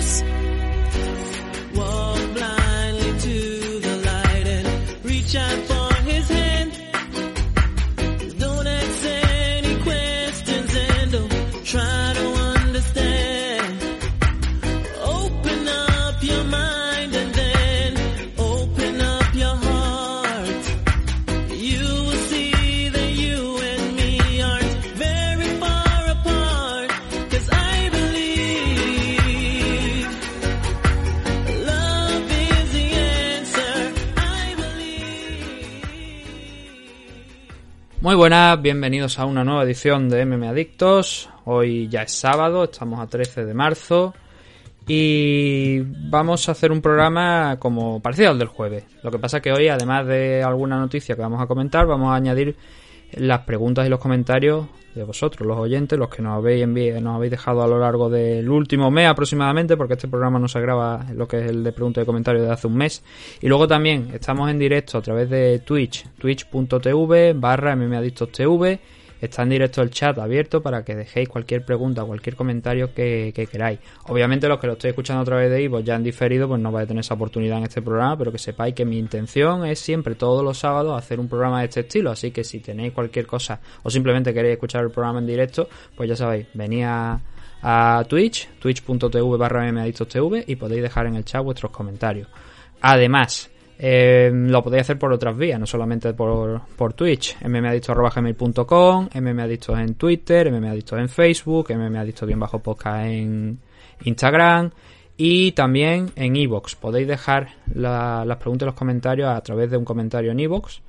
adiós. Muy buenas, bienvenidos a una nueva edición de MM Adictos. Hoy ya es sábado, estamos a 13 de marzo y vamos a hacer un programa como parecido al del jueves. Lo que pasa es que hoy, además de alguna noticia que vamos a comentar, vamos a añadir las preguntas y los comentarios de vosotros, los oyentes, los que nos habéis enviado, nos habéis dejado a lo largo del último mes aproximadamente, porque este programa no se graba lo que es el de preguntas y comentarios de hace un mes. Y luego también estamos en directo a través de Twitch, twitch.tv barra mmadictostv. Está en directo el chat abierto para que dejéis cualquier pregunta, cualquier comentario que, que queráis. Obviamente los que lo estéis escuchando a través de Ivo ya han diferido, pues no vais a tener esa oportunidad en este programa, pero que sepáis que mi intención es siempre todos los sábados hacer un programa de este estilo, así que si tenéis cualquier cosa o simplemente queréis escuchar el programa en directo, pues ya sabéis, venid a, Twitch, twitch.tv barra mmadictostv y podéis dejar en el chat vuestros comentarios. Además, eh, lo podéis hacer por otras vías, no solamente por, por Twitch, mmadictos.gmail.com, mmadictos en Twitter, mmadictos en Facebook, mmadictos bien bajo podcast en Instagram y también en Evox. Podéis dejar la- las preguntas y los comentarios a través de un comentario en Evox.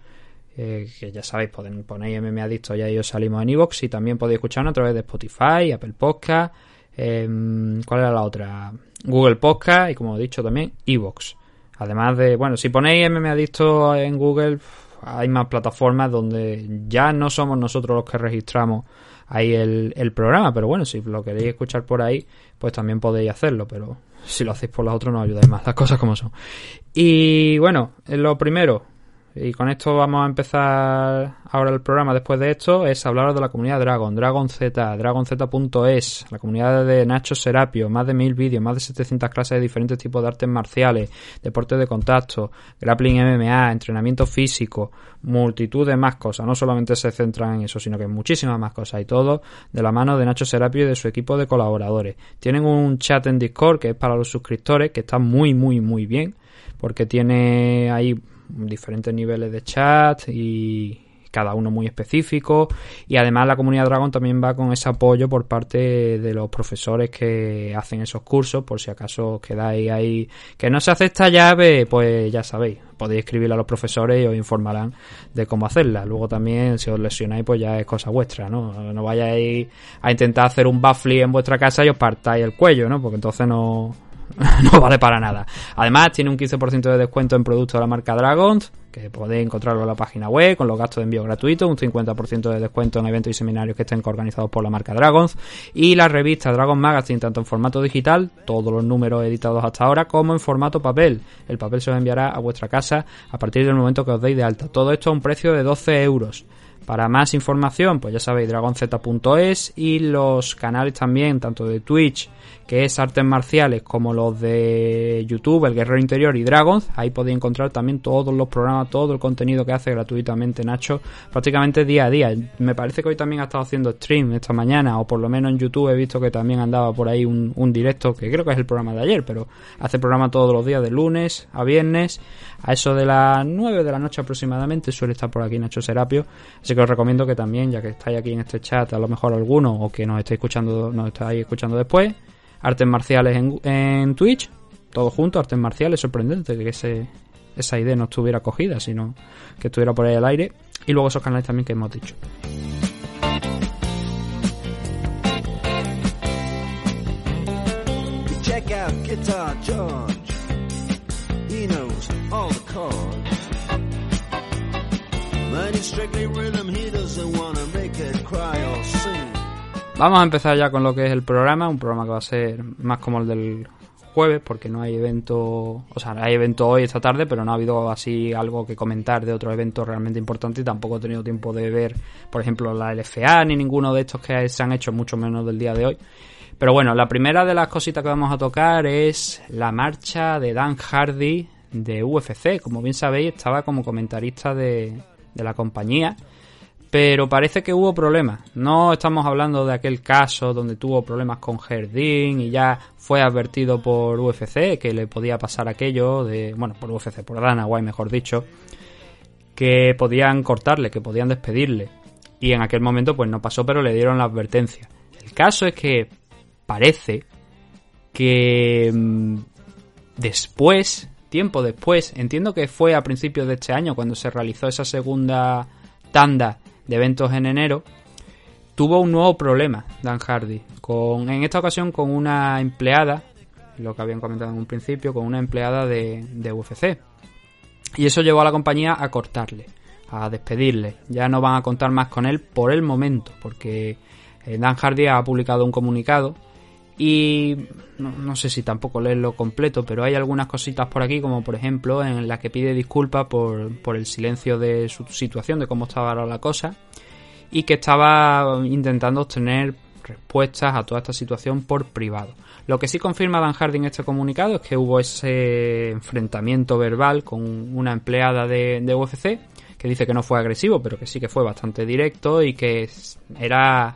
eh, que ya sabéis, ponen, ponéis MM Adicto y ahí os salimos en Evox y también podéis escucharnos a través de Spotify, Apple Podcast, em, ¿cuál era la otra? Google Podcast y como he dicho también Evox. Además de, bueno, si ponéis MM Adicto en Google, hay más plataformas donde ya no somos nosotros los que registramos ahí el, el programa, pero bueno, si lo queréis escuchar por ahí, pues también podéis hacerlo, pero si lo hacéis por las otras no ayudáis más, las cosas como son. Y bueno, lo primero, y con esto vamos a empezar ahora el programa. Después de esto, es hablar de la comunidad Dragon, Dragon Z, dragonz.es, la comunidad de Nacho Serapio, más de mil vídeos, más de 700 clases de diferentes tipos de artes marciales, deportes de contacto, grappling MMA, entrenamiento físico, multitud de más cosas, no solamente se centran en eso, sino que muchísimas más cosas. Y todo de la mano de Nacho Serapio y de su equipo de colaboradores. Tienen un chat en Discord que es para los suscriptores, que está muy, muy, muy bien, porque tiene ahí diferentes niveles de chat y cada uno muy específico. Y además la comunidad Dragon también va con ese apoyo por parte de los profesores que hacen esos cursos por si acaso quedáis ahí. Que no se hace esta llave pues ya sabéis podéis escribirle a los profesores y os informarán de cómo hacerla. Luego también si os lesionáis pues ya es cosa vuestra no no vayáis a intentar hacer un baffle en vuestra casa y os partáis el cuello no porque entonces no no vale para nada. Además, tiene un 15% de descuento en productos de la marca Dragons, que podéis encontrarlo en la página web, con los gastos de envío gratuitos, un 50% de descuento en eventos y seminarios que estén organizados por la marca Dragons, y la revista Dragon Magazine, tanto en formato digital, todos los números editados hasta ahora, como en formato papel. El papel se os enviará a vuestra casa a partir del momento que os deis de alta. Todo esto a un precio de 12 euros. Para más información, pues ya sabéis, dragonz.es y los canales también, tanto de Twitch, que es artes marciales, como los de YouTube, el Guerrero Interior y Dragons. Ahí podéis encontrar también todos los programas, todo el contenido que hace gratuitamente Nacho, prácticamente día a día. Me parece que hoy también ha estado haciendo stream esta mañana, o por lo menos en YouTube he visto que también andaba por ahí un, directo, que creo que es el programa de ayer, pero hace programa todos los días, de lunes a viernes, a eso de las 9 de la noche aproximadamente, suele estar por aquí Nacho Serapio. Así que os recomiendo que también, ya que estáis aquí en este chat, a lo mejor alguno, o que nos estéis escuchando, nos estáis escuchando después, artes marciales en, en Twitch, todo junto, artes marciales, sorprendente que ese, esa idea no estuviera cogida, sino que estuviera por ahí al aire. Y luego esos canales también que hemos dicho. Strictly rhythm, he doesn't wanna make it cry or sing. Vamos a empezar ya con lo que es el programa, un programa que va a ser más como el del jueves, porque no hay evento, o sea, hay evento hoy esta tarde, pero no ha habido así algo que comentar de otro evento realmente importante y tampoco he tenido tiempo de ver, por ejemplo, la LFA ni ninguno de estos que se han hecho, mucho menos del día de hoy. Pero bueno, la primera de las cositas que vamos a tocar es la marcha de Dan Hardy de UFC. Como bien sabéis, estaba como comentarista de, de la compañía. Pero parece que hubo problemas. No estamos hablando de aquel caso donde tuvo problemas con Jardín y ya fue advertido por UFC que le podía pasar aquello de, bueno, por UFC, por Dana White mejor dicho, que podían cortarle, que podían despedirle. Y en aquel momento pues no pasó, pero le dieron la advertencia. El caso es que parece que mm, después, tiempo después, entiendo que fue a principios de este año cuando se realizó esa segunda tanda de eventos en enero, tuvo un nuevo problema Dan Hardy, con, en esta ocasión con una empleada, lo que habían comentado en un principio, con una empleada de, de UFC. Y eso llevó a la compañía a cortarle, a despedirle. Ya no van a contar más con él por el momento, porque eh, Dan Hardy ha publicado un comunicado y no, sé si tampoco leerlo completo, pero hay algunas cositas por aquí, como por ejemplo en la que pide disculpas por, por el silencio de su situación, de cómo estaba ahora la cosa, y que estaba intentando obtener respuestas a toda esta situación por privado. Lo que sí confirma Dan Hardy en este comunicado es que hubo ese enfrentamiento verbal con una empleada de, de UFC que dice que no fue agresivo, pero que sí que fue bastante directo y que era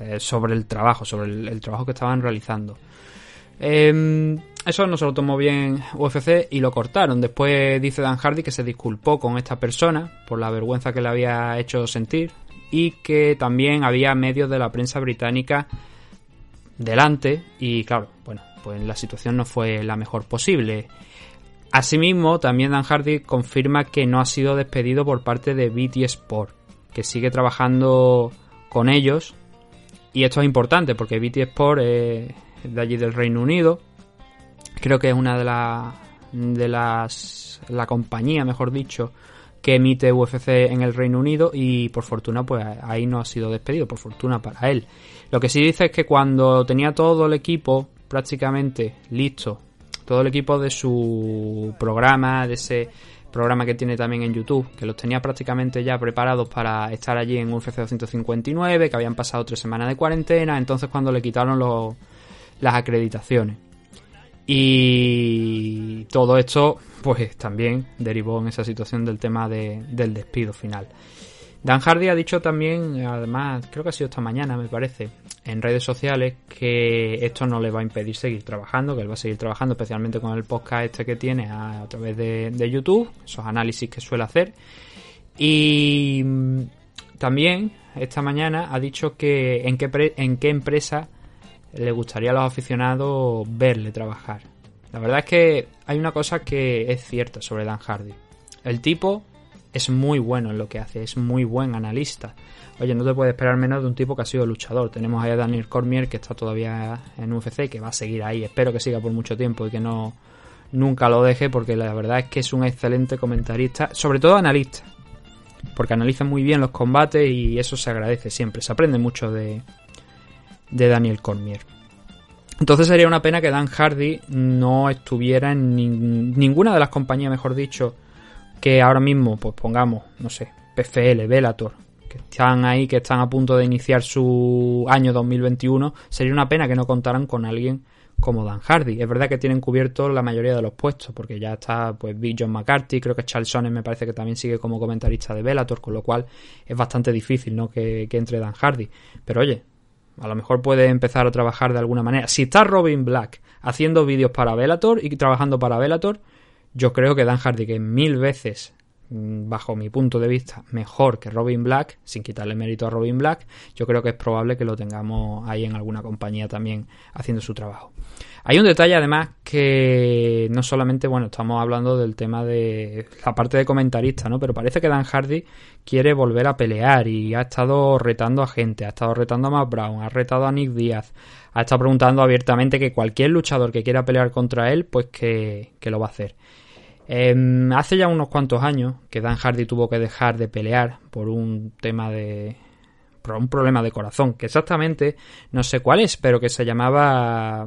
eh, sobre el trabajo, sobre el, trabajo que estaban realizando. Eh, eso no se lo tomó bien UFC y lo cortaron. Después dice Dan Hardy que se disculpó con esta persona por la vergüenza que le había hecho sentir y que también había medios de la prensa británica delante y claro, bueno, pues la situación no fue la mejor posible. Asimismo, también Dan Hardy confirma que no ha sido despedido por parte de BT Sport, que sigue trabajando con ellos y esto es importante porque BT Sport es de allí del Reino Unido. Creo que es una de, la, de las. La compañía, mejor dicho, que emite UFC en el Reino Unido. Y por fortuna, pues ahí no ha sido despedido. Por fortuna para él. Lo que sí dice es que cuando tenía todo el equipo prácticamente listo, todo el equipo de su programa, de ese programa que tiene también en YouTube, que los tenía prácticamente ya preparados para estar allí en UFC 259, que habían pasado tres semanas de cuarentena, entonces cuando le quitaron los, las acreditaciones. Y todo esto, pues también derivó en esa situación del tema de, del despido final. Dan Hardy ha dicho también, además, creo que ha sido esta mañana, me parece, en redes sociales, que esto no le va a impedir seguir trabajando, que él va a seguir trabajando, especialmente con el podcast este que tiene a, través de, YouTube, esos análisis que suele hacer. Y también, esta mañana, ha dicho que en qué, en qué empresa le gustaría a los aficionados verle trabajar. La verdad es que hay una cosa que es cierta sobre Dan Hardy. El tipo es muy bueno en lo que hace, es muy buen analista. Oye, no te puedes esperar menos de un tipo que ha sido luchador. Tenemos ahí a Daniel Cormier que está todavía en UFC, que va a seguir ahí. Espero que siga por mucho tiempo y que no nunca lo deje, porque la verdad es que es un excelente comentarista, sobre todo analista, porque analiza muy bien los combates y eso se agradece siempre. Se aprende mucho de, de Daniel Cormier. Entonces sería una pena que Dan Hardy no estuviera en ni, ninguna de las compañías, mejor dicho, que ahora mismo, pues pongamos, no sé, PFL, Velator, que están ahí, que están a punto de iniciar su año 2021, sería una pena que no contaran con alguien como Dan Hardy. Es verdad que tienen cubierto la mayoría de los puestos, porque ya está pues Big John McCarthy, creo que Charles Sonnen me parece que también sigue como comentarista de Bellator, con lo cual es bastante difícil ¿no? que, que entre Dan Hardy. Pero oye, a lo mejor puede empezar a trabajar de alguna manera. Si está Robin Black haciendo vídeos para Bellator y trabajando para Bellator, yo creo que Dan Hardy, que mil veces, bajo mi punto de vista, mejor que Robin Black, sin quitarle mérito a Robin Black, yo creo que es probable que lo tengamos ahí en alguna compañía también haciendo su trabajo. Hay un detalle además que no solamente, bueno, estamos hablando del tema de la parte de comentarista, ¿no? Pero parece que Dan Hardy quiere volver a pelear y ha estado retando a gente, ha estado retando a Matt Brown, ha retado a Nick Díaz, ha estado preguntando abiertamente que cualquier luchador que quiera pelear contra él, pues que, que lo va a hacer. Eh, hace ya unos cuantos años que Dan Hardy tuvo que dejar de pelear por un tema de. por un problema de corazón, que exactamente no sé cuál es, pero que se llamaba.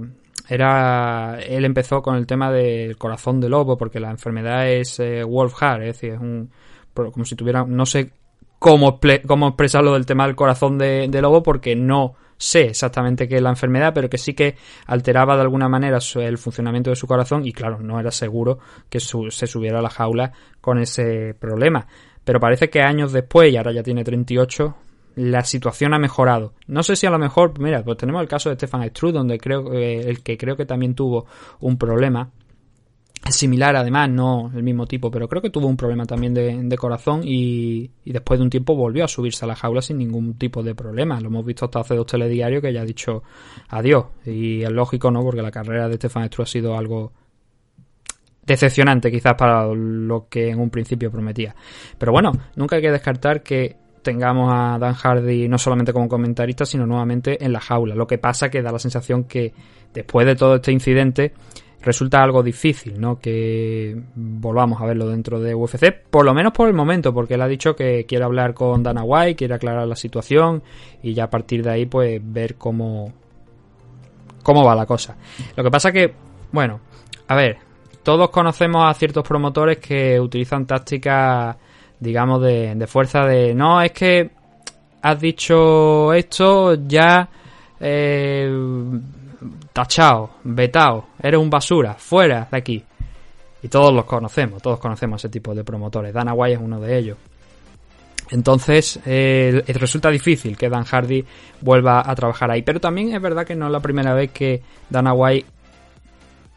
Era. Él empezó con el tema del corazón de lobo, porque la enfermedad es eh, es decir, es un. como si tuviera. no sé cómo, cómo expresarlo del tema del corazón de lobo, porque no sé exactamente qué es la enfermedad, pero que sí que alteraba de alguna manera el funcionamiento de su corazón y claro, no era seguro que su- se subiera a la jaula con ese problema. Pero parece que años después, y ahora ya tiene 38, la situación ha mejorado. No sé si a lo mejor, mira, pues tenemos el caso de Stefan Struth, donde creo eh, el que creo que también tuvo un problema similar además, no el mismo tipo, pero creo que tuvo un problema también de, de corazón y, y después de un tiempo volvió a subirse a la jaula sin ningún tipo de problema. Lo hemos visto hasta hace dos telediarios que ya ha dicho adiós. Y es lógico, ¿no? Porque la carrera de Stefan Struth ha sido algo decepcionante quizás para lo que en un principio prometía. Pero bueno, nunca hay que descartar que tengamos a Dan Hardy no solamente como comentarista, sino nuevamente en la jaula. Lo que pasa que da la sensación que después de todo este incidente resulta algo difícil, ¿no? Que volvamos a verlo dentro de UFC, por lo menos por el momento, porque él ha dicho que quiere hablar con Dana White, quiere aclarar la situación y ya a partir de ahí pues ver cómo cómo va la cosa. Lo que pasa que, bueno, a ver, todos conocemos a ciertos promotores que utilizan tácticas, digamos, de, de fuerza de, no, es que has dicho esto, ya eh, tachado, vetado, eres un basura, fuera de aquí. Y todos los conocemos, todos conocemos ese tipo de promotores. Dana es uno de ellos. Entonces, eh, resulta difícil que Dan Hardy vuelva a trabajar ahí. Pero también es verdad que no es la primera vez que Dana White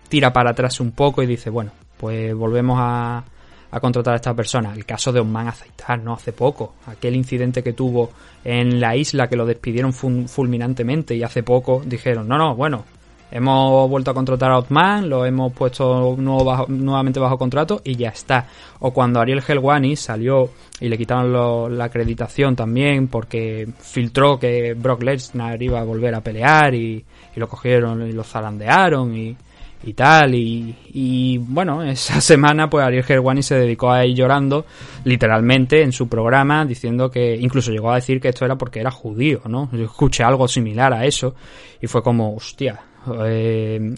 tira para atrás un poco y dice, bueno, pues volvemos a, a contratar a esta persona. El caso de Osman Azaitar, ¿no? Hace poco. Aquel incidente que tuvo en la isla que lo despidieron fulminantemente y hace poco dijeron, no, no, bueno, hemos vuelto a contratar a Osman, lo hemos puesto nuevo nuevamente bajo contrato y ya está. O cuando Ariel Helwani salió y le quitaron la acreditación también porque filtró que Brock Lesnar iba a volver a pelear y, y lo cogieron y lo zarandearon y, y tal. Y, y, bueno, esa semana pues Ariel Helwani se dedicó a ir llorando literalmente en su programa diciendo que incluso llegó a decir que esto era porque era judío, ¿no? Yo escuché algo similar a eso y fue como, hostia. Eh,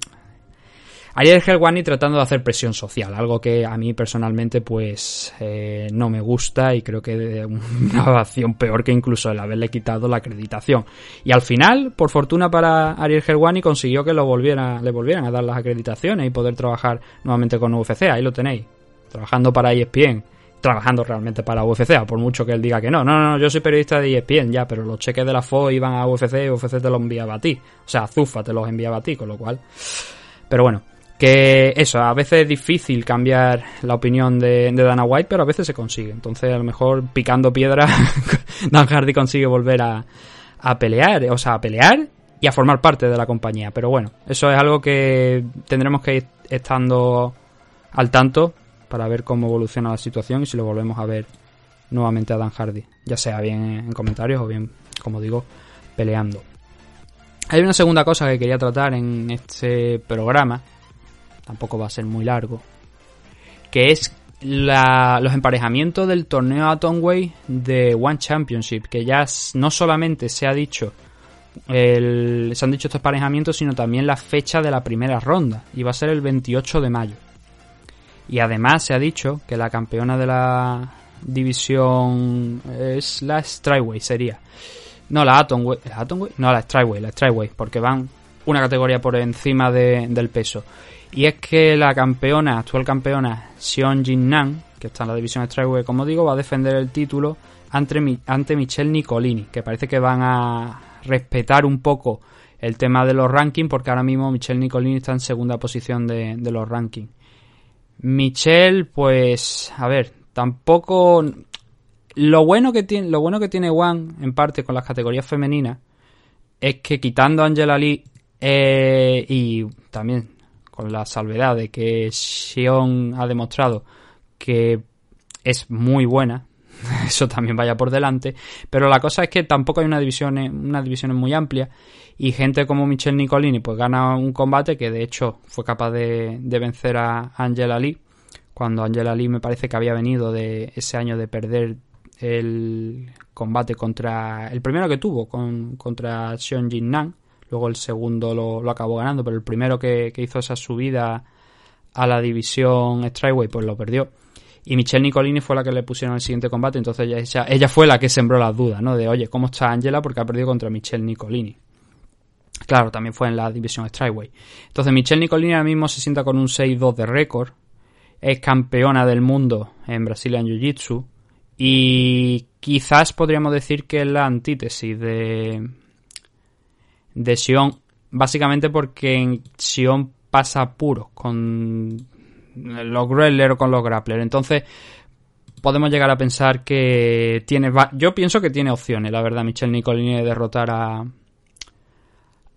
Ariel Helwani tratando de hacer presión social, algo que a mí personalmente pues eh, no me gusta y creo que de una acción peor que incluso el haberle quitado la acreditación. Y al final, por fortuna para Ariel Helwani, consiguió que lo volviera, le volvieran a dar las acreditaciones y poder trabajar nuevamente con UFC. Ahí lo tenéis, trabajando para ESPN, trabajando realmente para UFC, por mucho que él diga que no. No, no, no, yo soy periodista de ESPN ya, pero los cheques de la FO iban a UFC y UFC te los enviaba a ti. O sea, Zufa te los enviaba a ti, con lo cual... Pero bueno, que eso, a veces es difícil cambiar la opinión de, de Dana White, pero a veces se consigue. Entonces, a lo mejor picando piedra, Dan Hardy consigue volver a, a pelear, o sea, a pelear y a formar parte de la compañía. Pero bueno, eso es algo que tendremos que ir estando al tanto para ver cómo evoluciona la situación y si lo volvemos a ver nuevamente a Dan Hardy, ya sea bien en comentarios o bien, como digo, peleando. Hay una segunda cosa que quería tratar en este programa, tampoco va a ser muy largo, que es la- los emparejamientos del torneo Atomway de One Championship, que ya no solamente se ha dicho se han dicho estos emparejamientos, sino también la fecha de la primera ronda, y va a ser el 28 de mayo. Y además se ha dicho que la campeona de la división es la Strikeway, sería. No, la Atomway, ¿la Atomway? No, la Strikeway, la Strikeway, porque van una categoría por encima de- del peso. Y es que la campeona, actual campeona, Sion Jin Nan, que está en la división Strikeway, como digo, va a defender el título ante, ante Michelle Nicolini, que parece que van a respetar un poco el tema de los rankings, porque ahora mismo Michelle Nicolini está en segunda posición de, de los rankings. Michelle, pues, a ver, tampoco. Lo bueno que tiene, lo bueno que tiene One, en parte con las categorías femeninas, es que quitando a Angela Lee eh, y también con la salvedad de que Sion ha demostrado que es muy buena, eso también vaya por delante, pero la cosa es que tampoco hay una división, una división muy amplia y gente como Michelle Nicolini pues gana un combate que de hecho fue capaz de, de vencer a Angela Lee cuando Angela Lee me parece que había venido de ese año de perder el combate contra el primero que tuvo con, contra Xion Jin Nan luego el segundo lo, lo acabó ganando pero el primero que, que hizo esa subida a la división Strikeway pues lo perdió y Michelle Nicolini fue la que le pusieron el siguiente combate, entonces ella, ella, ella fue la que sembró las dudas, ¿no? De, oye, ¿cómo está Angela? Porque ha perdido contra Michelle Nicolini. Claro, también fue en la división Strikeway. Entonces Michelle Nicolini ahora mismo se sienta con un 6-2 de récord. Es campeona del mundo en Brazilian Jiu-Jitsu. Y quizás podríamos decir que es la antítesis de, de Sion. Básicamente porque en Sion pasa puro con los grapplers o con los grapplers. Entonces podemos llegar a pensar que tiene... Yo pienso que tiene opciones, la verdad, Michelle Nicolini de derrotar a,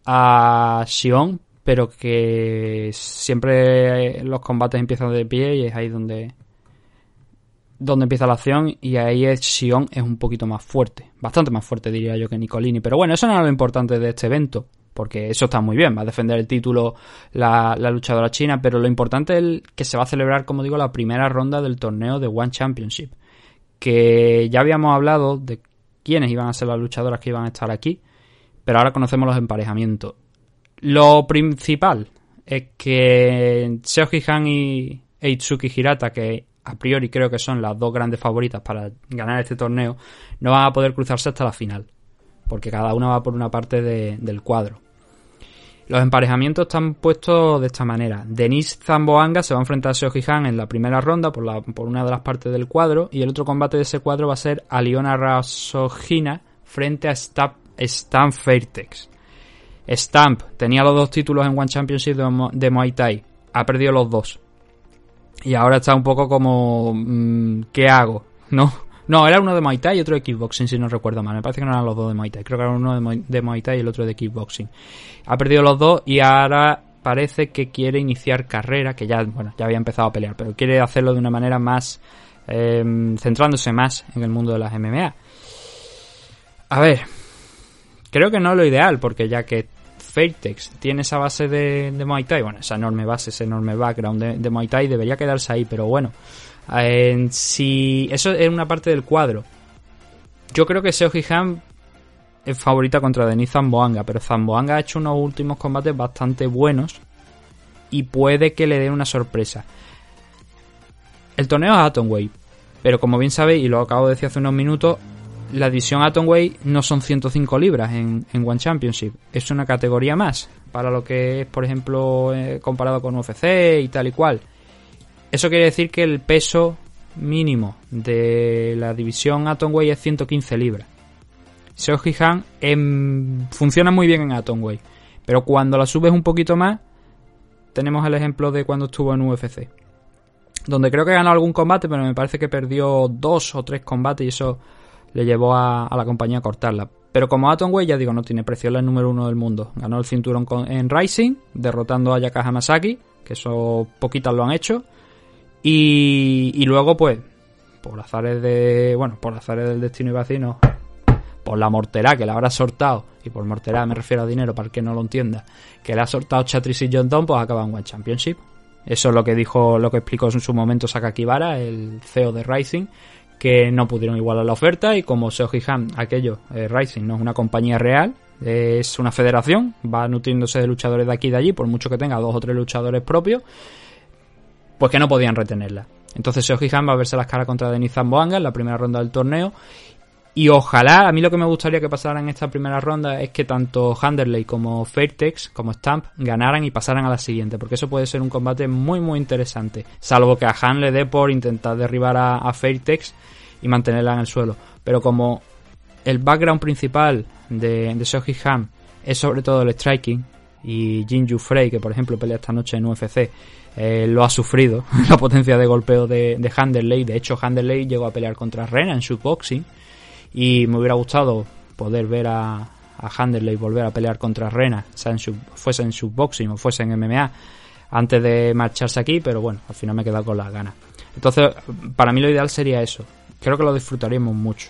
a Sion, pero que siempre los combates empiezan de pie y es ahí donde donde empieza la acción y ahí es Sion es un poquito más fuerte, bastante más fuerte diría yo que Nicolini, pero bueno, eso no es lo importante de este evento, porque eso está muy bien, va a defender el título la, la luchadora china, pero lo importante es que se va a celebrar, como digo, la primera ronda del torneo de One Championship, que ya habíamos hablado de quiénes iban a ser las luchadoras que iban a estar aquí, pero ahora conocemos los emparejamientos. Lo principal es que Seoji Han y Eitsuki Hirata, que a priori creo que son las dos grandes favoritas para ganar este torneo, no van a poder cruzarse hasta la final, porque cada una va por una parte de- del cuadro. Los emparejamientos están puestos de esta manera. Denise Zamboanga se va a enfrentar a Seoji Han en la primera ronda por, la- por una de las partes del cuadro y el otro combate de ese cuadro va a ser Aliona Rasojina frente a Stamp, Fairtex. Stamp tenía los dos títulos en One Championship de, de Muay Thai. Ha perdido los dos. Y ahora está un poco como... mm, ¿Qué hago? ¿No? No, era uno de Muay Thai y otro de Kickboxing, si no recuerdo mal. Me parece que no eran los dos de Muay. Creo que era uno de Thai y el otro de Kickboxing. Ha perdido los dos y ahora parece que quiere iniciar carrera, que ya, bueno, ya había empezado a pelear, pero quiere hacerlo de una manera más... eh, centrándose más en el mundo de las MMA. A ver, creo que no es lo ideal, porque ya que Fairtex tiene esa base de, de Muay Thai, bueno, esa enorme base, ese enorme background de, de Muay Thai, debería quedarse ahí, pero bueno, si eso es una parte del cuadro. Yo creo que Seoji Han es favorita contra Denis Zamboanga, pero Zamboanga ha hecho unos últimos combates bastante buenos y puede que le den una sorpresa. El torneo es Atomweight, pero como bien sabéis, y lo acabo de decir hace unos minutos, la división Atomweight no son 105 libras en, en One Championship, es una categoría más para lo que es, por ejemplo, eh, comparado con UFC y tal y cual. Eso quiere decir que el peso mínimo de la división Atomweight es 115 libras. Seoji Han em, funciona muy bien en Atomweight, pero cuando la subes un poquito más, tenemos el ejemplo de cuando estuvo en UFC donde creo que ganó algún combate, pero me parece que perdió dos o tres combates y eso le llevó a, a la compañía a cortarla. Pero como Atomweight, ya digo, no tiene precio, es la número uno del mundo. Ganó el cinturón en Rising, derrotando a Yaka Hamasaki, que eso poquitas lo han hecho. Y, y luego, pues, por azares de. Bueno, por azares del destino y vacino, por la mortera que le habrá sortado, y por mortera me refiero a dinero para el que no lo entienda, que le ha sortado Chatrice y John Don, pues acaba en One Championship. Eso es lo que dijo, lo que explicó en su momento Sakaki Bara, el CEO de Rising, que no pudieron igualar la oferta y como Seoji Han, aquello, eh, Rising no es una compañía real, es una federación, va nutriéndose de luchadores de aquí y de allí, por mucho que tenga dos o tres luchadores propios, pues que no podían retenerla. Entonces Seoji Han va a verse las caras contra Denis Zamboanga en la primera ronda del torneo y ojalá, a mí lo que me gustaría que pasara en esta primera ronda es que tanto Handerley como Fairtex, como Stamp, ganaran y pasaran a la siguiente, porque eso puede ser un combate muy muy interesante, salvo que a Han le dé por intentar derribar a, a Fairtex y mantenerla en el suelo. Pero como el background principal de, Seoji Han es sobre todo el striking, y Jinju Frey, que por ejemplo pelea esta noche en UFC, eh, lo ha sufrido, la potencia de golpeo de, de Handerley. De hecho, Handerley llegó a pelear contra Rena en shootboxing y me hubiera gustado poder ver a, a Handerley volver a pelear contra Rena, sea en sub- fuese en shootboxing o fuese en MMA, antes de marcharse aquí, pero bueno, al final me he quedado con las ganas. Entonces, para mí lo ideal sería eso. Creo que lo disfrutaríamos mucho.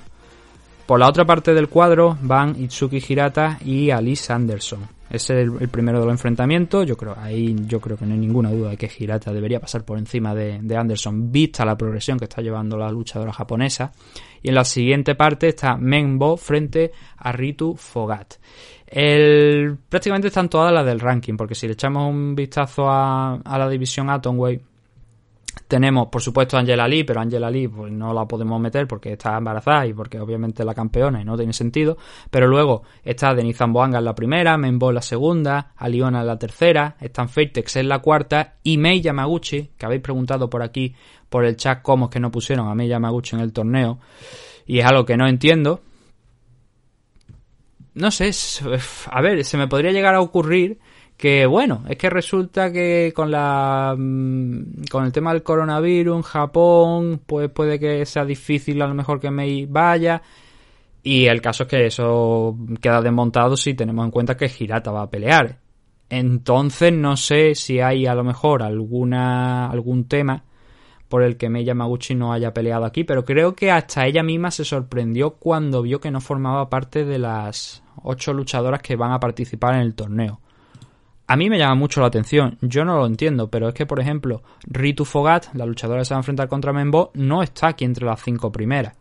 Por la otra parte del cuadro van Itsuki Hirata y Alice Anderson. Es el, primero de los enfrentamientos. Yo creo, ahí yo creo que no hay ninguna duda de que Hirata debería pasar por encima de, de Anderson, vista la progresión que está llevando la luchadora japonesa. Y en la siguiente parte está Menbo frente a Ritu Fogat. El, prácticamente están todas las del ranking, porque si le echamos un vistazo a, a la división Atomweight, Tenemos, por supuesto, a Angela Lee, pero Angela Lee pues, no la podemos meter porque está embarazada y porque obviamente es la campeona y no tiene sentido. Pero luego está Denise Zamboanga en la primera, Menbo en la segunda, Aliona en la tercera, Stan en la cuarta y Mei Yamaguchi, que habéis preguntado por aquí, por el chat, cómo es que no pusieron a Mei Yamaguchi en el torneo. Y es algo que no entiendo. No sé, a ver, se me podría llegar a ocurrir que bueno, es que resulta que con la mm, con el tema del coronavirus en Japón, pues puede que sea difícil a lo mejor que Mei vaya. Y el caso es que eso queda desmontado si tenemos en cuenta que Hirata va a pelear. Entonces no sé si hay a lo mejor alguna algún tema por el que Mei Yamaguchi no haya peleado aquí, pero creo que hasta ella misma se sorprendió cuando vio que no formaba parte de las ocho luchadoras que van a participar en el torneo. A mí me llama mucho la atención, yo no lo entiendo, pero es que, por ejemplo, Ritu Fogat, la luchadora que se va a enfrentar contra Menbo, no está aquí entre las cinco primeras.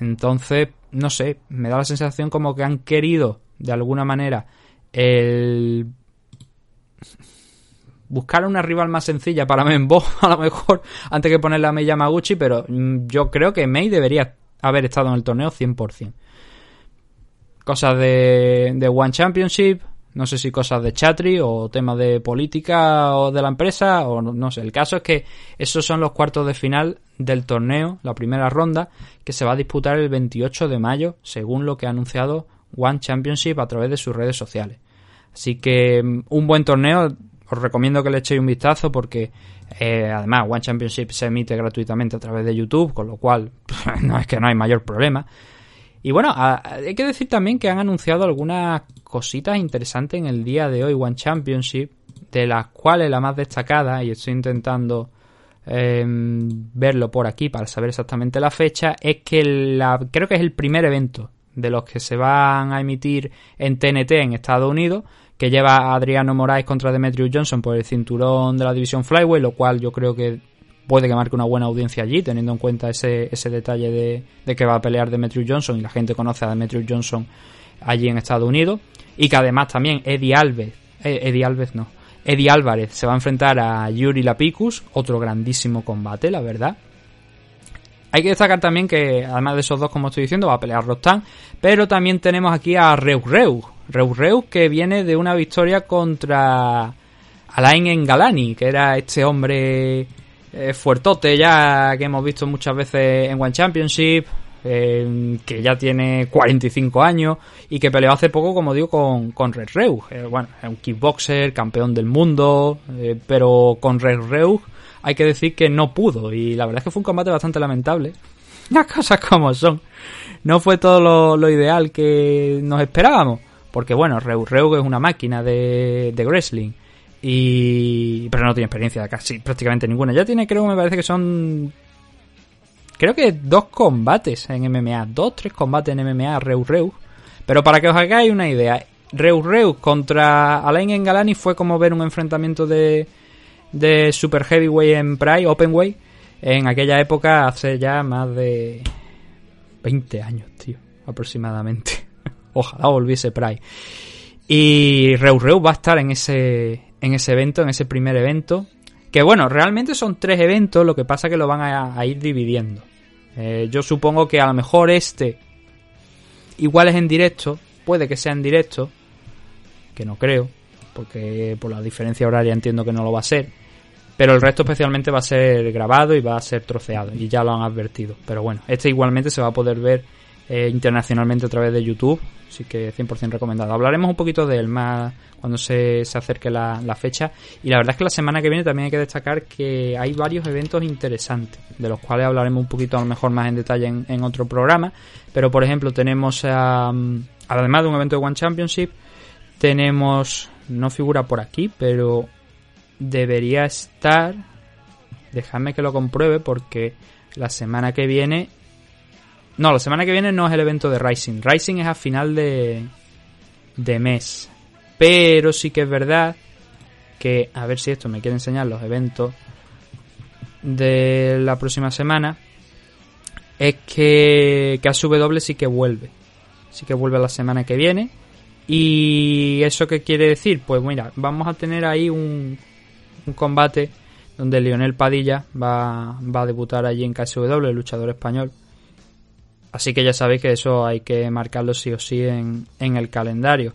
Entonces, no sé, me da la sensación como que han querido, de alguna manera, el buscar una rival más sencilla para Menbo, a lo mejor, antes que ponerle a Mei Yamaguchi, pero mm, yo creo que Mei debería haber estado en el torneo 100%. Cosas de, de One Championship, no sé si cosas de Chatri o temas de política o de la empresa, o no, sé. El caso es que esos son los cuartos de final del torneo, la primera ronda, que se va a disputar el 28 de mayo, según lo que ha anunciado One Championship a través de sus redes sociales. Así que mm, un buen torneo, os recomiendo que le echéis un vistazo porque eh, además One Championship se emite gratuitamente a través de YouTube, con lo cual no es que no hay mayor problema. Y bueno, hay que decir también que han anunciado algunas cositas interesantes en el día de hoy One Championship, de las cuales la más destacada, y estoy intentando eh, verlo por aquí para saber exactamente la fecha, es que la, creo que es el primer evento de los que se van a emitir en TNT en Estados Unidos, que lleva a Adriano Moraes contra Demetrius Johnson por el cinturón de la división Flyway, lo cual yo creo que puede que marque una buena audiencia allí, teniendo en cuenta ese, ese detalle de, de que va a pelear Demetrius Johnson y la gente conoce a Demetrius Johnson allí en Estados Unidos. Y que además también Eddie Alves, eh, Eddie Alves no, Eddie Álvarez se va a enfrentar a Yuri Lapicus, otro grandísimo combate, la verdad. Hay que destacar también que, además de esos dos, como estoy diciendo, va a pelear Rostan. Pero también tenemos aquí a. Reus Reus que viene de una victoria contra Alain Engalani, que era este hombre eh, fuertote ya que hemos visto muchas veces en One Championship, que ya tiene 45 años y que peleó hace poco, como digo, con, con Red Reus. Eh, bueno, es un kickboxer, campeón del mundo, eh, pero con Red Reus hay que decir que no pudo y la verdad es que fue un combate bastante lamentable. Las cosas como son. No fue todo lo, lo ideal que nos esperábamos. Porque bueno, Reus Reus es una máquina de, de wrestling. Y. Pero no tiene experiencia casi prácticamente ninguna. Ya tiene, creo, me parece que son. Creo que dos combates en MMA. Dos, tres combates en MMA, Reus Reus. Pero para que os hagáis una idea, Reus Reus contra Alain Engalani fue como ver un enfrentamiento de, de Super Heavyweight en Pride, Openweight, en aquella época, hace ya más de 20 años, tío, aproximadamente. Ojalá volviese Pride. Y Reus Reus va a estar en ese, en ese evento, en ese primer evento. Que bueno, realmente son tres eventos, lo que pasa que lo van a, ir dividiendo. Eh, yo supongo que a lo mejor este igual es en directo, puede que sea en directo, que no creo, porque por la diferencia horaria entiendo que no lo va a ser. Pero el resto especialmente va a ser grabado y va a ser troceado, y ya lo han advertido. Pero bueno, este igualmente se va a poder ver eh, internacionalmente a través de YouTube, así que 100% recomendado. Hablaremos un poquito de él más cuando se, se acerque la, la fecha. Y la verdad es que la semana que viene también hay que destacar que hay varios eventos interesantes, de los cuales hablaremos un poquito a lo mejor más en detalle en, en otro programa. Pero por ejemplo tenemos, a, además de un evento de One Championship, tenemos, no figura por aquí, pero debería estar, dejadme que lo compruebe porque la semana que viene no, la semana que viene no es el evento de Rising. Rising es a final de, de mes. Pero sí que es verdad que, a ver si esto me quiere enseñar los eventos de la próxima semana, es que, ASW sí que vuelve. Sí que vuelve la semana que viene. ¿Y eso qué quiere decir? Pues mira, vamos a tener ahí un, un combate donde Lionel Padilla va, va a debutar allí en KSW, el luchador español. Así que ya sabéis que eso hay que marcarlo sí o sí en, en el calendario.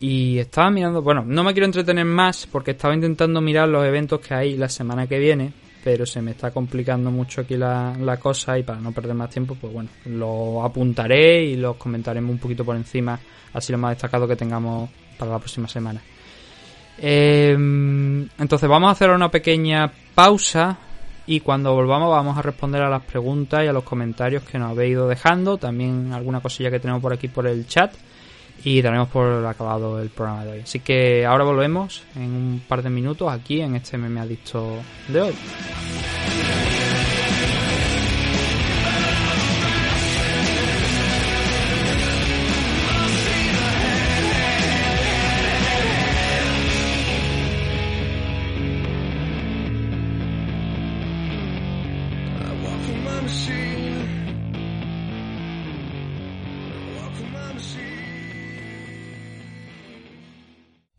Y estaba mirando, bueno, no me quiero entretener más porque estaba intentando mirar los eventos que hay la semana que viene, pero se me está complicando mucho aquí la, la cosa y para no perder más tiempo, pues bueno, lo apuntaré y los comentaremos un poquito por encima, así lo más destacado que tengamos para la próxima semana. Eh, entonces vamos a hacer una pequeña pausa y cuando volvamos vamos a responder a las preguntas y a los comentarios que nos habéis ido dejando, también alguna cosilla que tenemos por aquí por el chat y daremos por acabado el programa de hoy. Así que ahora volvemos en un par de minutos aquí en este meme adicto de hoy.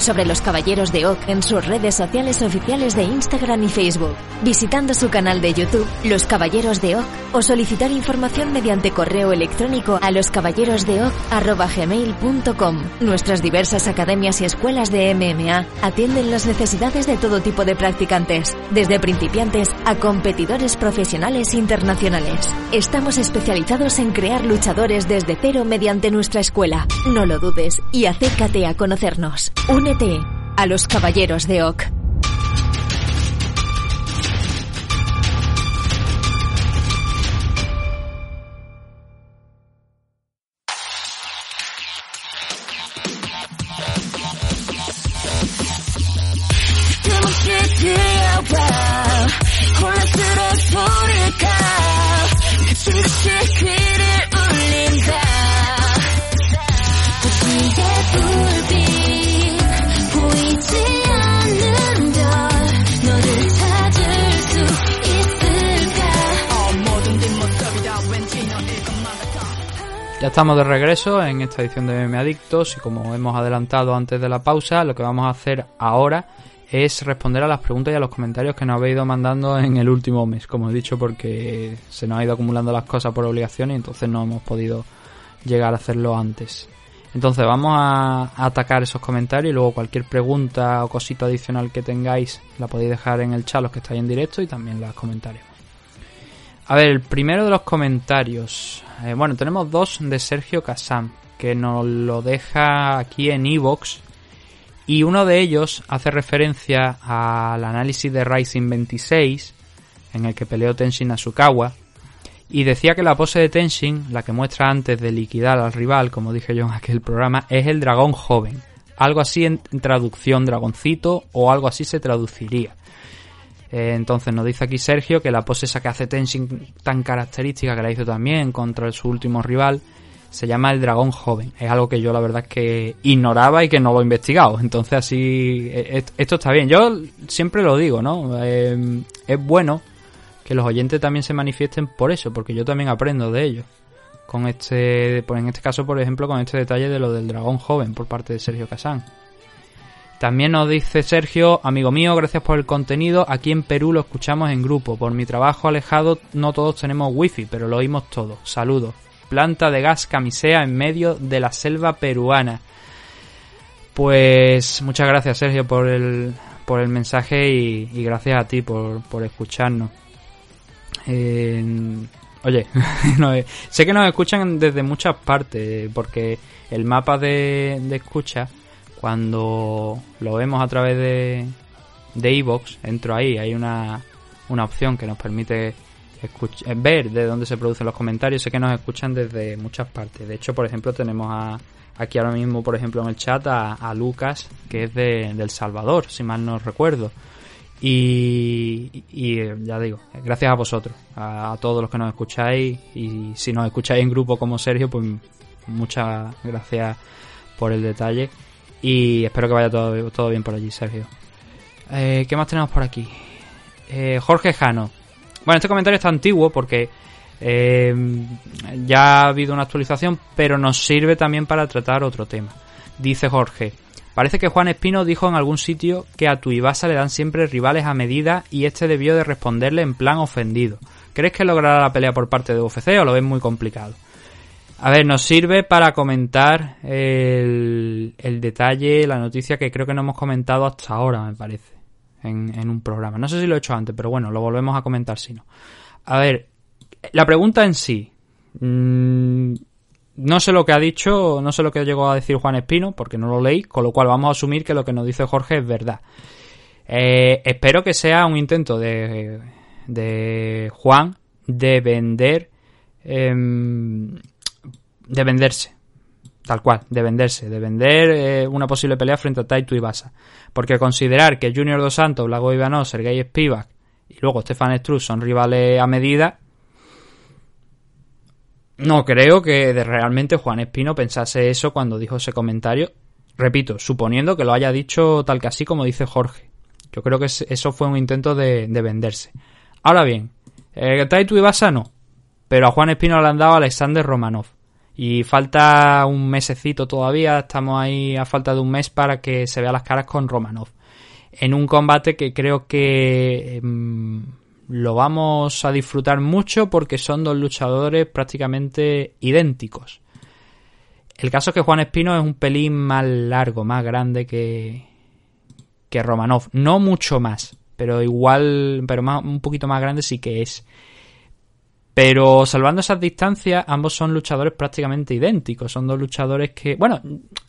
sobre los Caballeros de Oak en sus redes sociales oficiales de Instagram y Facebook, visitando su canal de YouTube, Los Caballeros de Oak, o solicitar información mediante correo electrónico a loscaballerosdeoc.gmail.com. Nuestras diversas academias y escuelas de MMA atienden las necesidades de todo tipo de practicantes, desde principiantes a competidores profesionales internacionales. Estamos especializados en crear luchadores desde cero mediante nuestra escuela. No lo dudes y acércate a conocernos. Únete a los Caballeros de Oak. Estamos de regreso en esta edición de Meme Adictos y como hemos adelantado antes de la pausa, lo que vamos a hacer ahora es responder a las preguntas y a los comentarios que nos habéis ido mandando en el último mes, como he dicho, porque se nos ha ido acumulando las cosas por obligación y entonces no hemos podido llegar a hacerlo antes. Entonces vamos a atacar esos comentarios y luego cualquier pregunta o cosita adicional que tengáis la podéis dejar en el chat los que estáis en directo y también los comentarios. A ver, el primero de los comentarios. Eh, bueno, tenemos dos de Sergio Casam, que nos lo deja aquí en Evox. Y uno de ellos hace referencia al análisis de Rising 26, en el que peleó Tenshin Asukawa. Y decía que la pose de Tenshin, la que muestra antes de liquidar al rival, como dije yo en aquel programa, es el dragón joven. Algo así en traducción dragoncito o algo así se traduciría. Eh, entonces nos dice aquí Sergio que la pose esa que hace Tenshin tan característica que la hizo también contra su último rival se llama el dragón joven. Es algo que yo la verdad es que ignoraba y que no lo he investigado. Entonces así eh, est- esto está bien. Yo siempre lo digo, ¿no? Eh, es bueno que los oyentes también se manifiesten por eso, porque yo también aprendo de ellos. Con este, en este caso, por ejemplo, con este detalle de lo del dragón joven por parte de Sergio Casán. También nos dice Sergio, amigo mío, gracias por el contenido. Aquí en Perú lo escuchamos en grupo. Por mi trabajo alejado no todos tenemos wifi, pero lo oímos todos. Saludos. Planta de gas camisea en medio de la selva peruana. Pues muchas gracias Sergio por el, por el mensaje y, gracias a ti por, por escucharnos. Oye, eh, sé que nos escuchan desde muchas partes, porque el mapa de, de escucha, cuando lo vemos a través de de iVoox, entro ahí, hay una, una opción que nos permite escuch- eh, ver de dónde se producen los comentarios. Sé que nos escuchan desde muchas partes. De hecho, por ejemplo, tenemos a, aquí ahora mismo, por ejemplo, en el chat a, Lucas, que es de, del Salvador, si mal no recuerdo. Y, eh, ya digo, gracias a vosotros, a todos los que nos escucháis. Y si nos escucháis en grupo como Sergio, pues muchas gracias por el detalle. Y espero que vaya todo, todo bien por allí, Sergio. Eh, ¿Qué más tenemos por aquí? Eh, Jorge Jano. Bueno, este comentario está antiguo porque eh, ya ha habido una actualización, pero nos sirve también para tratar otro tema. Dice Jorge. Parece que Juan Espino dijo en algún sitio que a Tuivasa le dan siempre rivales a medida y este debió de responderle en plan ofendido. ¿Crees que logrará la pelea por parte de UFC o lo ves muy complicado? A ver, nos sirve para comentar el, el detalle, la noticia que creo que no hemos comentado hasta ahora, me parece, en, en un programa. No sé si lo he hecho antes, pero bueno, lo volvemos a comentar si no. A ver, la pregunta en sí. mm, no sé lo que ha dicho, no sé lo que llegó a decir Juan Espino, porque no lo leí, con lo cual vamos a asumir que lo que nos dice Jorge es verdad. Eh, espero que sea un intento de, de Juan de vender em, de venderse. Tal cual, de venderse, de vender eh, una posible pelea frente a Taito Ibasa. Porque considerar que Junior Dos Santos, Blago Ivanov, Sergei Spivak y luego Stefan Struss son rivales a medida, no creo que realmente Juan Espino pensase eso cuando dijo ese comentario. Repito, suponiendo que lo haya dicho tal que así como dice Jorge. Yo creo que es- eso fue un intento de, de venderse. Ahora bien, eh, Taito Ibasa no. Pero a Juan Espino le han dado a Alexander Romanov. Y falta un mesecito todavía, estamos ahí a falta de un mes para que se vea las caras con Romanov. En un combate que creo que em, lo vamos a disfrutar mucho porque son dos luchadores prácticamente idénticos. El caso es que Juan Espino es un pelín más largo, más grande que, que Romanov. No mucho más, pero igual, pero más, un poquito más grande sí que es. Pero salvando esas distancias, ambos son luchadores prácticamente idénticos. Son dos luchadores que, bueno,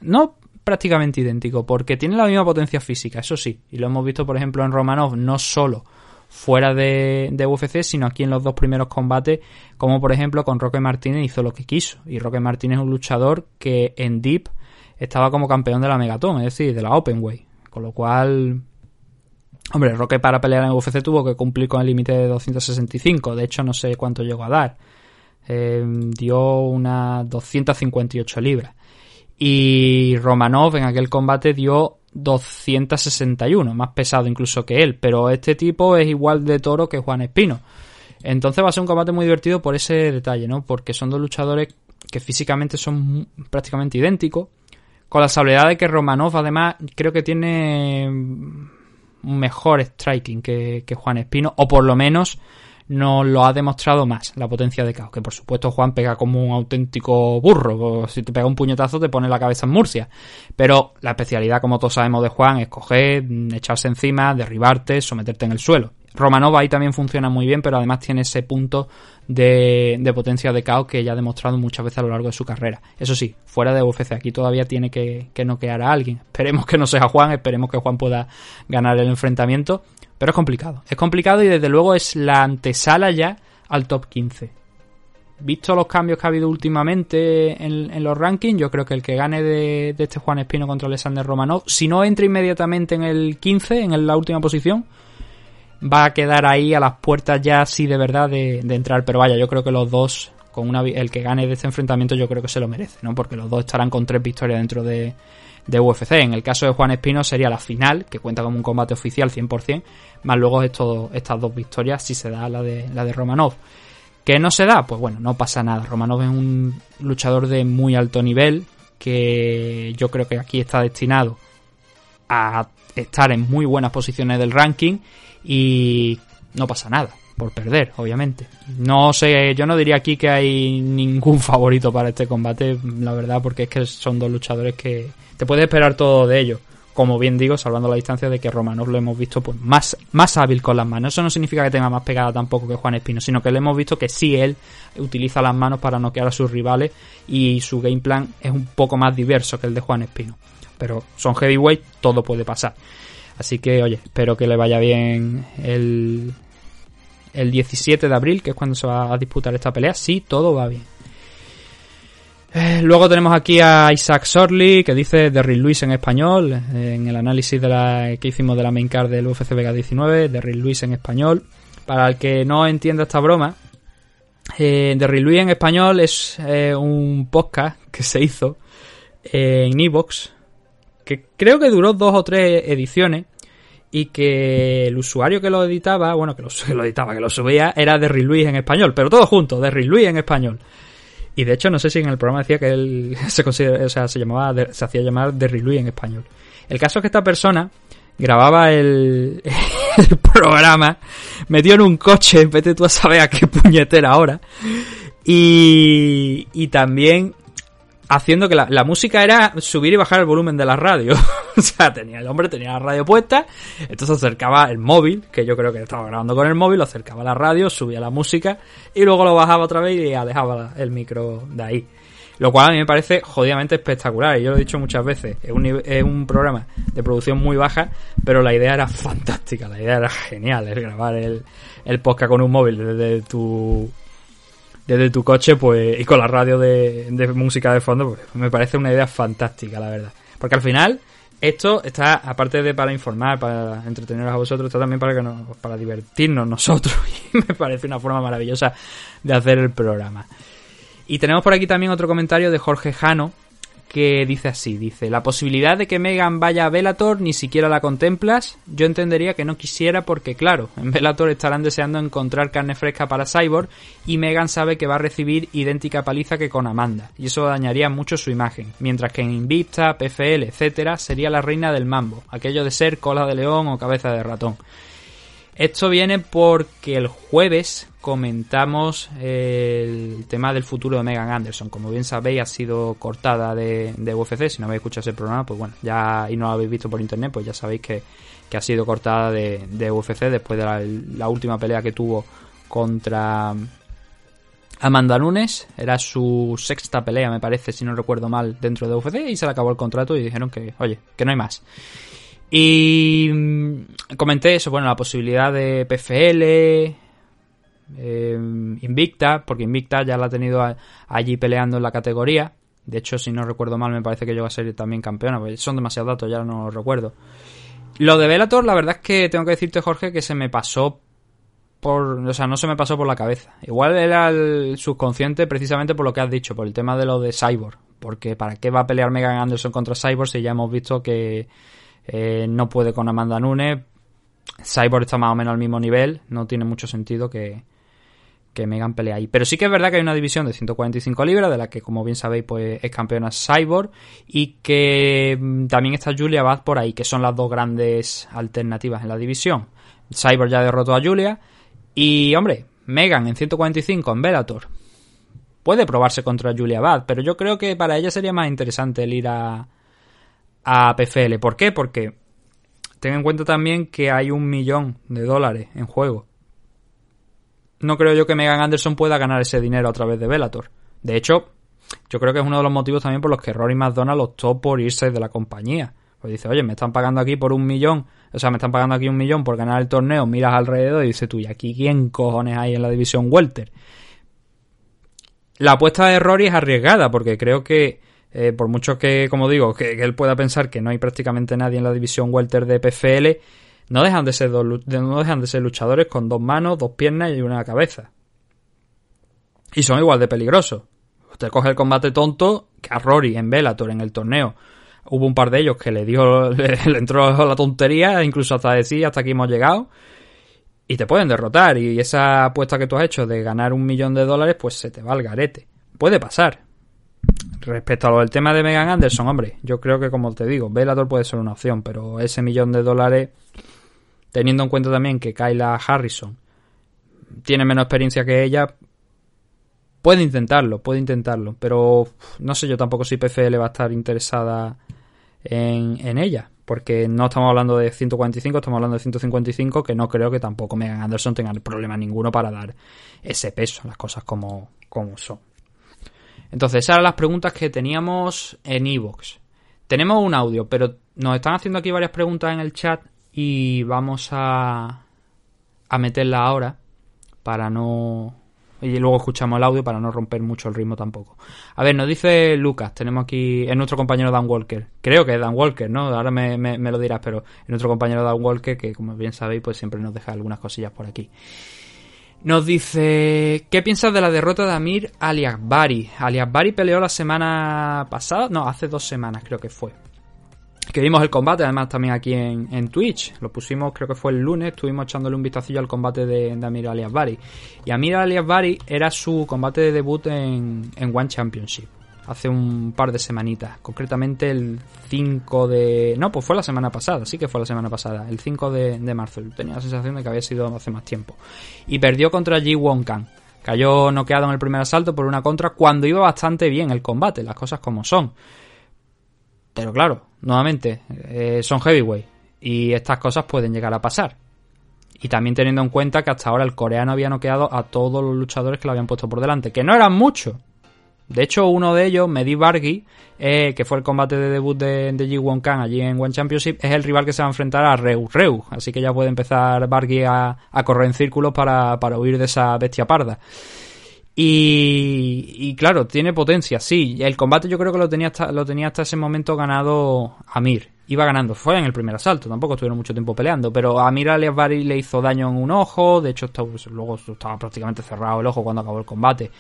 no prácticamente idénticos, porque tienen la misma potencia física, eso sí. Y lo hemos visto, por ejemplo, en Romanov, no solo fuera de, UFC, sino aquí en los dos primeros combates, como por ejemplo con Roque Martínez hizo lo que quiso. Y Roque Martínez es un luchador que en Deep estaba como campeón de la Megaton, es decir, de la Openway. Con lo cual, Hombre, Roque para pelear en UFC tuvo que cumplir con el límite de 265. De hecho, no sé cuánto llegó a dar. Eh, dio unas 258 libras. Y Romanov en aquel combate dio 261, más pesado incluso que él. Pero este tipo es igual de toro que Juan Espino. Entonces va a ser un combate muy divertido por ese detalle, ¿no? Porque son dos luchadores que físicamente son prácticamente idénticos. Con la salvedad de que Romanov además creo que tiene mejor striking que, que Juan Espino, o por lo menos nos lo ha demostrado más la potencia de caos. Que por supuesto Juan pega como un auténtico burro. Si te pega un puñetazo te pone la cabeza en Murcia. Pero la especialidad, como todos sabemos de Juan, es coger, mm, echarse encima, derribarte, someterte en el suelo. Romanov ahí también funciona muy bien, pero además tiene ese punto de, de potencia de caos que ya ha demostrado muchas veces a lo largo de su carrera. Eso sí, fuera de UFC, aquí todavía tiene que, que noquear a alguien. Esperemos que no sea Juan, esperemos que Juan pueda ganar el enfrentamiento. Pero es complicado. Es complicado y desde luego es la antesala ya al top 15. Visto los cambios que ha habido últimamente en, en los rankings, yo creo que el que gane de, de este Juan Espino contra Alexander Romanov, si no entra inmediatamente en el 15, en la última posición, va a quedar ahí a las puertas ya sí de verdad de, entrar. Pero vaya, yo creo que los dos, con una, el que gane de este enfrentamiento, yo creo que se lo merece, ¿no? Porque los dos estarán con tres victorias dentro de, de UFC. En el caso de Juan Espino sería la final, que cuenta como un combate oficial 100%, más luego estos, estas dos victorias si se da la de, la de Romanov. ¿Que no se da? Pues bueno, no pasa nada. Romanov es un luchador de muy alto nivel, que yo creo que aquí está destinado a estar en muy buenas posiciones del ranking y no pasa nada por perder, obviamente. No sé, yo no diría aquí que hay ningún favorito para este combate, la verdad, porque es que son dos luchadores que te puedes esperar todo de ellos. como bien digo, salvando la distancia de que Romanov lo hemos visto pues más, más hábil con las manos. Eso no significa que tenga más pegada tampoco que Juan Espino, sino que le hemos visto que sí él utiliza las manos para noquear a sus rivales y su game plan es un poco más diverso que el de Juan Espino. Pero son heavyweight, todo puede pasar. Así que, oye, espero que le vaya bien el, el 17 de abril, que es cuando se va a disputar esta pelea. Sí, todo va bien. Eh, luego tenemos aquí a Isaac Sorley, que dice Derrick Luis en español, en el análisis de la, que hicimos de la main card del UFC Vega 19, Derrick Luis en español. Para el que no entienda esta broma, eh, Derrick Luis en español es eh, un podcast que se hizo eh, en Evox, que creo que duró dos o tres ediciones, y que el usuario que lo editaba, bueno, que lo, editaba, que lo subía, era Derrick Luis en español, pero todo junto, Derrick Luis en español. Y de hecho, no sé si en el programa decía que él se considera, o sea, se llamaba, se hacía llamar Derry Louis en español. El caso es que esta persona grababa el, el programa metido en un coche, vete tú a saber a qué puñetera hora. Y, y también haciendo que la, la música era subir y bajar el volumen de la radio. o sea, tenía el hombre tenía la radio puesta, entonces acercaba el móvil, que yo creo que estaba grabando con el móvil, lo acercaba la radio, subía la música y luego lo bajaba otra vez y alejaba el micro de ahí. Lo cual a mí me parece jodidamente espectacular. Y yo lo he dicho muchas veces. Es un, es un programa de producción muy baja, pero la idea era fantástica. La idea era genial. El grabar el, el podcast con un móvil desde tu, desde tu coche pues y con la radio de, música de fondo pues me parece una idea fantástica la verdad. Porque al final esto está aparte de para informar para entreteneros a vosotros está también para que nos, para divertirnos nosotros. Y me parece una forma maravillosa de hacer el programa. Y tenemos por aquí también otro comentario de Jorge Jano que dice así, dice, la posibilidad de que Megan vaya a Bellator ni siquiera la contemplas, yo entendería que no quisiera porque claro, en Bellator estarán deseando encontrar carne fresca para Cyborg y Megan sabe que va a recibir idéntica paliza que con Amanda, y eso dañaría mucho su imagen, mientras que en Invicta, PFL, etcétera, sería la reina del mambo, aquello de ser cola de león o cabeza de ratón. Esto viene porque el jueves comentamos el tema del futuro de Megan Anderson. Como bien sabéis, ha sido cortada de, UFC. Si no habéis escuchado ese programa, pues bueno, ya y no lo habéis visto por internet, pues ya sabéis que, que ha sido cortada de, de UFC después de la, la última pelea que tuvo contra Amanda Nunes. Era su sexta pelea, me parece, si no recuerdo mal, dentro de UFC. Y se le acabó el contrato y dijeron que, oye, que no hay más. Y mm, comenté eso, bueno, la posibilidad de PFL, eh, Invicta, porque Invicta ya la ha tenido allí peleando en la categoría. De hecho, si no recuerdo mal, me parece que llegó a ser también campeona, pues son demasiados datos, ya no los recuerdo. Lo de Bellator, la verdad es que tengo que decirte, Jorge, que se me pasó por, o sea, no se me pasó por la cabeza. Igual era el subconsciente precisamente por lo que has dicho, por el tema de lo de Cyborg. Porque ¿para qué va a pelear Megan Anderson contra Cyborg si ya hemos visto que eh, no puede con Amanda Nunes? Cyborg está más o menos al mismo nivel, no tiene mucho sentido que, que Megan pelee ahí. Pero sí que es verdad que hay una división de 145 libras, de la que como bien sabéis pues es campeona Cyborg, y que mm, también está Julia Bad por ahí, que son las dos grandes alternativas en la división. Cyborg ya derrotó a Julia, y hombre, Megan en 145 en Bellator. Puede probarse contra Julia Bad, pero yo creo que para ella sería más interesante el ir a, a PFL. ¿Por qué? Porque ten en cuenta también que hay un millón de dólares en juego. No creo yo que Megan Anderson pueda ganar ese dinero a través de Bellator. De hecho, yo creo que es uno de los motivos también por los que Rory McDonald optó por irse de la compañía. Pues dice, oye, me están pagando aquí por un millón, o sea, me están pagando aquí un millón por ganar el torneo, miras alrededor y dices tú, ¿y aquí quién cojones hay en la división Welter? La apuesta de Rory es arriesgada, porque creo que, eh, por mucho que, como digo, que, que él pueda pensar que no hay prácticamente nadie en la división Welter de PFL, no dejan de ser no dejan de ser luchadores con dos manos, dos piernas y una cabeza. Y son igual de peligrosos. Usted coge el combate tonto que a Rory en Bellator en el torneo. Hubo un par de ellos que le dio, le, le entró la tontería, incluso hasta decir hasta aquí hemos llegado. Y te pueden derrotar. Y esa apuesta que tú has hecho de ganar un millón de dólares, pues se te va al garete. Puede pasar. Respecto a lo del tema de Megan Anderson, hombre, yo creo que como te digo, Bellator puede ser una opción, pero ese millón de dólares, teniendo en cuenta también que Kyla Harrison tiene menos experiencia que ella, puede intentarlo, puede intentarlo, pero no sé yo tampoco si PFL va a estar interesada en, ella, porque no estamos hablando de 145, estamos hablando de 155, que no creo que tampoco Megan Anderson tenga problema ninguno para dar ese peso, las cosas como, como son. Entonces, esas eran las preguntas que teníamos en Evox. Tenemos un audio, pero nos están haciendo aquí varias preguntas en el chat y vamos a, a meterla ahora para no... Y luego escuchamos el audio para no romper mucho el ritmo tampoco. A ver, nos dice Lucas, tenemos aquí, es nuestro compañero Dan Walker. Creo que es Dan Walker, ¿no? Ahora me, me- lo dirás, pero es nuestro compañero Dan Walker que, como bien sabéis, pues siempre nos deja algunas cosillas por aquí. Nos dice, ¿qué piensas de la derrota de Amir Aliakbari? Aliakbari peleó la semana pasada, no, hace dos semanas creo que fue. Que vimos el combate, además también aquí en, Twitch. Lo pusimos, creo que fue el lunes, estuvimos echándole un vistacillo al combate de, Amir Aliasbari. Y Amir Aliasbari era su combate de debut en, en One Championship. Hace un par de semanitas. Concretamente el 5 de... No, pues fue la semana pasada, sí que fue la semana pasada. El 5 de, de marzo. Tenía la sensación de que había sido hace más tiempo. Y perdió contra Ji Won Kang. Cayó noqueado en el primer asalto por una contra cuando iba bastante bien el combate, las cosas como son. Pero claro, nuevamente, eh, son heavyweight y estas cosas pueden llegar a pasar. Y también teniendo en cuenta que hasta ahora el coreano había noqueado a todos los luchadores que lo habían puesto por delante, que no eran muchos. De hecho, uno de ellos, Mehdi Bargi, eh, que fue el combate de debut de, de Ji Won Kang allí en One Championship, es el rival que se va a enfrentar a Reu Reu. Así que ya puede empezar Bargi a, a correr en círculos para, para huir de esa bestia parda. Y, y claro, tiene potencia, sí. El combate yo creo que lo tenía hasta, lo tenía hasta ese momento ganado Amir. Iba ganando, fue en el primer asalto, tampoco estuvieron mucho tiempo peleando, pero Amir Aliasbari le hizo daño en un ojo, de hecho estaba- luego estaba prácticamente cerrado el ojo cuando acabó el combate.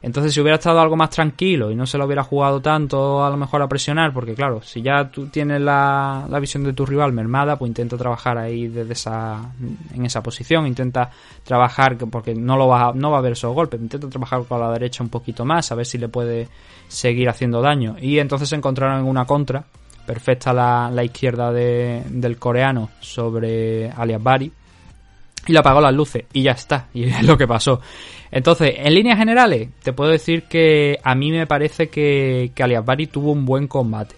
Entonces, si hubiera estado algo más tranquilo y no se lo hubiera jugado tanto, a lo mejor a presionar, porque claro, si ya tú tienes la, la visión de tu rival mermada, pues intenta trabajar ahí desde esa, en esa posición, intenta trabajar, que- porque no lo va, no va a haber esos golpes, intenta trabajar con la derecha un poquito más, a ver si le puede seguir haciendo daño. Y entonces encontraron en una contra, perfecta la, la izquierda de- del coreano sobre Alias Bari y le apagó las luces y ya está, y es lo que pasó. Entonces, en líneas generales, te puedo decir que a mí me parece que, que Aliasbari tuvo un buen combate.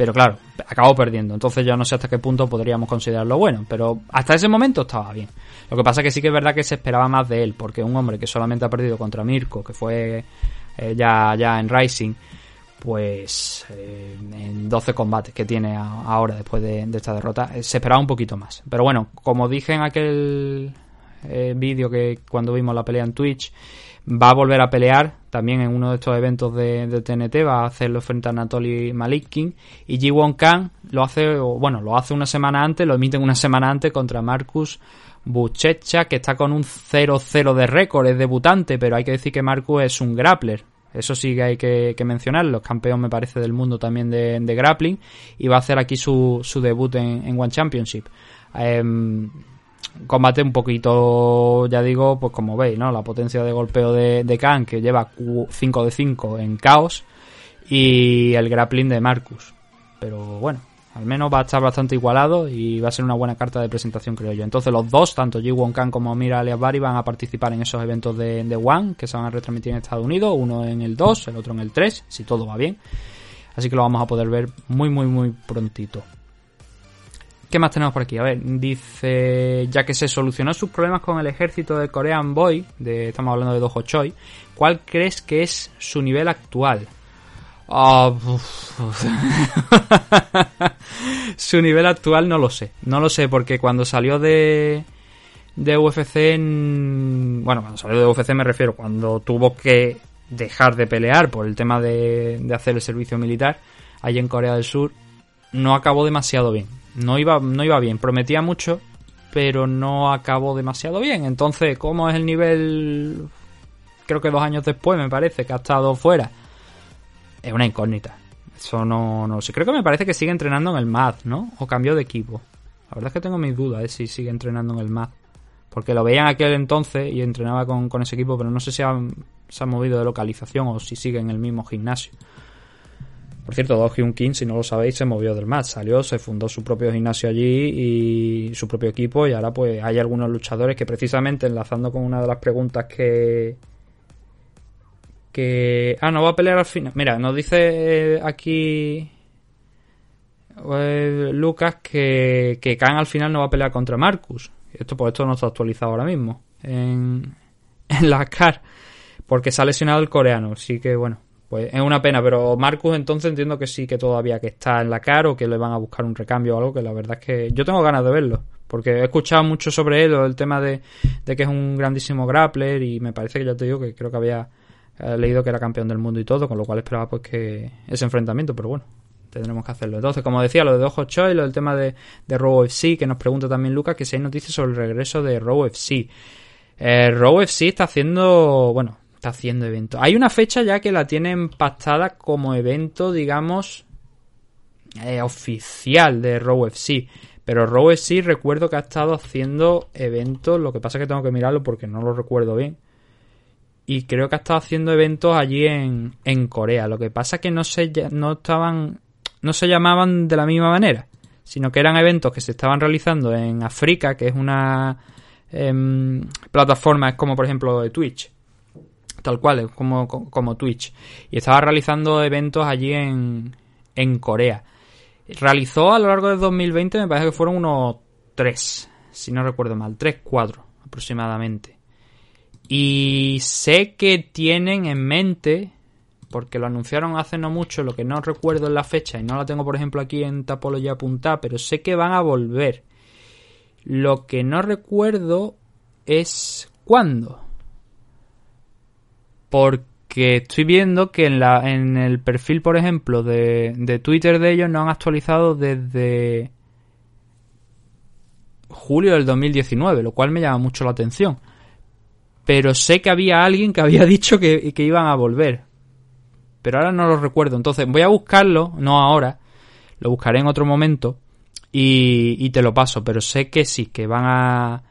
Pero claro, acabó perdiendo. Entonces yo no sé hasta qué punto podríamos considerarlo bueno. Pero hasta ese momento estaba bien. Lo que pasa que sí que es verdad que se esperaba más de él. Porque un hombre que solamente ha perdido contra Mirko, que fue eh, ya, ya en Rising, pues eh, en 12 combates que tiene ahora después de, esta derrota, eh, se esperaba un poquito más. Pero bueno, como dije en aquel eh, vídeo que cuando vimos la pelea en Twitch, va a volver a pelear también en uno de estos eventos de, de TNT, va a hacerlo frente a Anatoly Malikin y Ji Won Kang lo hace, bueno, lo hace una semana antes, lo emiten una semana antes contra Marcus Buchecha, que está con un 0-0 de récord, es debutante, pero hay que decir que Marcus es un grappler. Eso sí que hay que, que mencionarlo. Es me parece, del mundo también de, de grappling. Y va a hacer aquí su, su debut en, en One Championship. Em, combate un poquito, ya digo, pues como veis, ¿no? La potencia de golpeo de, de Khan, que lleva 5 de 5 en caos. Y el grappling de Marcus. Pero bueno, al menos va a estar bastante igualado y va a ser una buena carta de presentación, creo yo. Entonces los dos, tanto Ji Won Kang como Mira Aliasbari, van a participar en esos eventos de, de One que se van a retransmitir en Estados Unidos, uno en el 2, el otro en el 3, si todo va bien. Así que lo vamos a poder ver muy, muy, muy prontito. ¿Qué más tenemos por aquí? A ver, dice, ya que se solucionó sus problemas con el ejército de Korean Boy, de, estamos hablando de Dojo Choi, ¿cuál crees que es su nivel actual? Ah, su nivel actual no lo sé. No lo sé porque cuando salió de de UFC en- bueno, cuando salió de UFC me refiero cuando tuvo que dejar de pelear por el tema de, de hacer el servicio militar allí en Corea del Sur no acabó demasiado bien. No iba no iba bien, prometía mucho, pero no acabó demasiado bien. Entonces, ¿cómo es el nivel creo que dos años después me parece que ha estado fuera? Es una incógnita. Eso no, no sé. Creo que me parece que sigue entrenando en el MAD, ¿no? O cambió de equipo. La verdad es que tengo mis dudas de si sigue entrenando en el MAD. Porque lo veía en aquel entonces y entrenaba con, con ese equipo, pero no sé si se ha movido de localización o si sigue en el mismo gimnasio. Por cierto, Do Hyun Kim, si no lo sabéis, se movió del MAD. Salió, se fundó su propio gimnasio allí y su propio equipo. Y ahora, pues, hay algunos luchadores que, precisamente, enlazando con una de las preguntas que, que... Ah, no va a pelear al final. Mira, nos dice aquí eh, Lucas que, que Khan al final no va a pelear contra Marcus. Esto por esto no está actualizado ahora mismo en, en la CAR. Porque se ha lesionado el coreano. Así que bueno, pues es una pena. Pero Marcus entonces entiendo que sí que todavía que está en la CAR o que le van a buscar un recambio o algo. Que la verdad es que yo tengo ganas de verlo. Porque he escuchado mucho sobre él, el tema de, de que es un grandísimo grappler y me parece que ya te digo que creo que había eh, leído que era campeón del mundo y todo, con lo cual esperaba pues que ese enfrentamiento, pero bueno, tendremos que hacerlo. Entonces, como decía, lo de Ojo Choi, lo del tema de, de Raw FC, que nos pregunta también Lucas, que si hay noticias sobre el regreso de Raw FC. Eh, Raw FC está haciendo, bueno, está haciendo eventos. Hay una fecha ya que la tienen pactada como evento, digamos, eh, oficial de Raw FC. Pero Raw FC recuerdo que ha estado haciendo eventos, lo que pasa es que tengo que mirarlo porque no lo recuerdo bien. Y creo que ha estado haciendo eventos allí en, en Corea. Lo que pasa es que no se, no estaban, no se llamaban de la misma manera, sino que eran eventos que se estaban realizando en África, que es una em, plataforma, es como por ejemplo de Twitch, tal cual, es como, como Twitch. Y estaba realizando eventos allí en, en Corea. Realizó a lo largo del 2020, me parece que fueron unos 3, si no recuerdo mal, 3, 4 aproximadamente. Y sé que tienen en mente, porque lo anunciaron hace no mucho, lo que no recuerdo en la fecha, y no la tengo por ejemplo aquí en Tapology apuntada, pero sé que van a volver. Lo que no recuerdo es cuándo. Porque estoy viendo que en, la, en el perfil, por ejemplo, de, de Twitter de ellos no han actualizado desde julio del 2019, lo cual me llama mucho la atención. Pero sé que había alguien que había dicho que, que iban a volver. Pero ahora no lo recuerdo. Entonces voy a buscarlo, no ahora. Lo buscaré en otro momento. Y, y te lo paso. Pero sé que sí, que van a,